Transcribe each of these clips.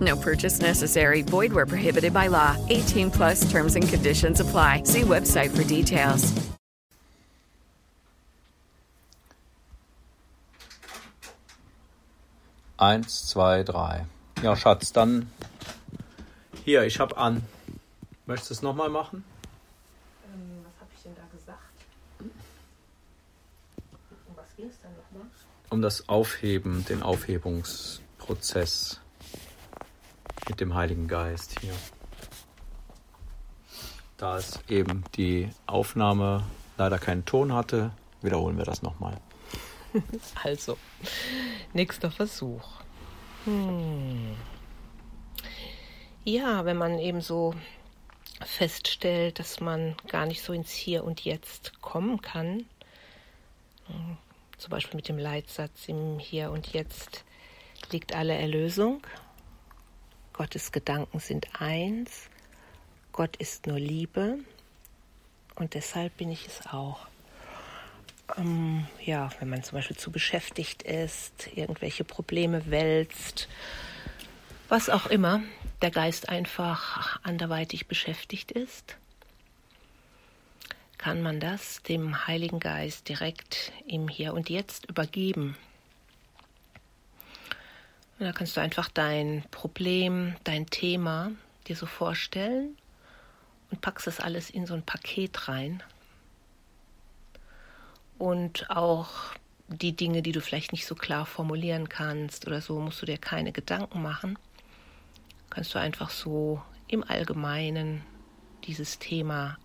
No purchase necessary. Void where prohibited by law. 18 plus terms and conditions apply. See website for details. Eins, zwei, drei. Ja, Schatz, dann hier, ich hab an. Möchtest du es nochmal machen? Ähm, was habe ich denn da gesagt? Um was ging es dann nochmal? Um das Aufheben, den Aufhebungsprozess mit dem Heiligen Geist hier. Da es eben die Aufnahme leider keinen Ton hatte, wiederholen wir das nochmal. Also, nächster Versuch. Hm. Ja, wenn man eben so feststellt, dass man gar nicht so ins Hier und Jetzt kommen kann, hm, zum Beispiel mit dem Leitsatz im Hier und Jetzt liegt alle Erlösung, Gottes Gedanken sind eins, Gott ist nur Liebe und deshalb bin ich es auch. Ähm, ja, wenn man zum Beispiel zu beschäftigt ist, irgendwelche Probleme wälzt, was auch immer, der Geist einfach anderweitig beschäftigt ist, kann man das dem Heiligen Geist direkt im Hier und Jetzt übergeben. Und da kannst du einfach dein Problem, dein Thema dir so vorstellen und packst das alles in so ein Paket rein und auch die Dinge, die du vielleicht nicht so klar formulieren kannst oder so, musst du dir keine Gedanken machen. Kannst du einfach so im Allgemeinen dieses Thema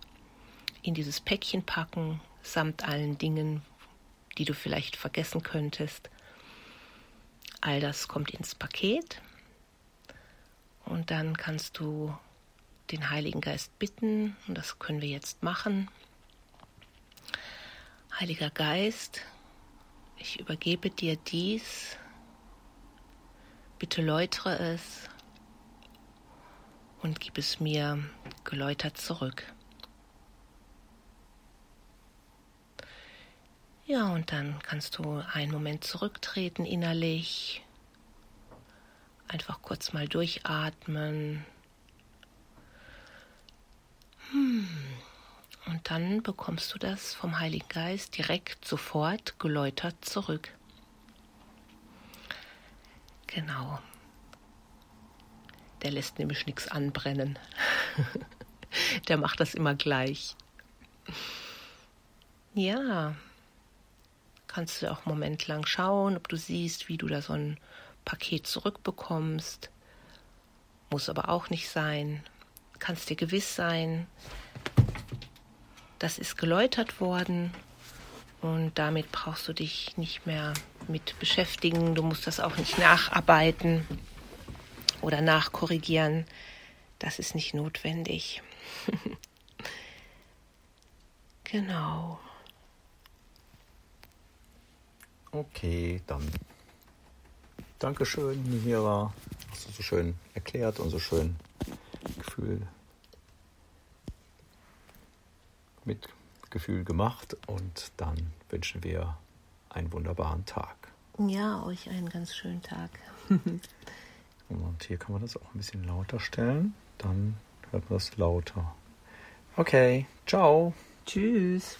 in dieses Päckchen packen, samt allen Dingen, die du vielleicht vergessen könntest. All das kommt ins Paket. Und dann kannst du den Heiligen Geist bitten, und das können wir jetzt machen, Heiliger Geist, ich übergebe dir dies, bitte läutere es und gib es mir geläutert zurück. Ja, und dann kannst du einen Moment zurücktreten innerlich, einfach kurz mal durchatmen. Hm. Und dann bekommst du das vom Heiligen Geist direkt sofort geläutert zurück. Genau. Der lässt nämlich nichts anbrennen. Der macht das immer gleich. Ja, kannst du auch einen Moment lang schauen, ob du siehst, wie du da so ein Paket zurückbekommst. Muss aber auch nicht sein. Kannst dir gewiss sein, das ist geläutert worden und damit brauchst du dich nicht mehr mit beschäftigen. Du musst das auch nicht nacharbeiten oder nachkorrigieren. Das ist nicht notwendig. genau. Okay, dann. Dankeschön, Mira. Hast du so schön erklärt und so schön Gefühl mit Gefühl gemacht und dann wünschen wir einen wunderbaren Tag. Ja, euch einen ganz schönen Tag. und hier kann man das auch ein bisschen lauter stellen. Dann hört man das lauter. Okay, ciao. Tschüss.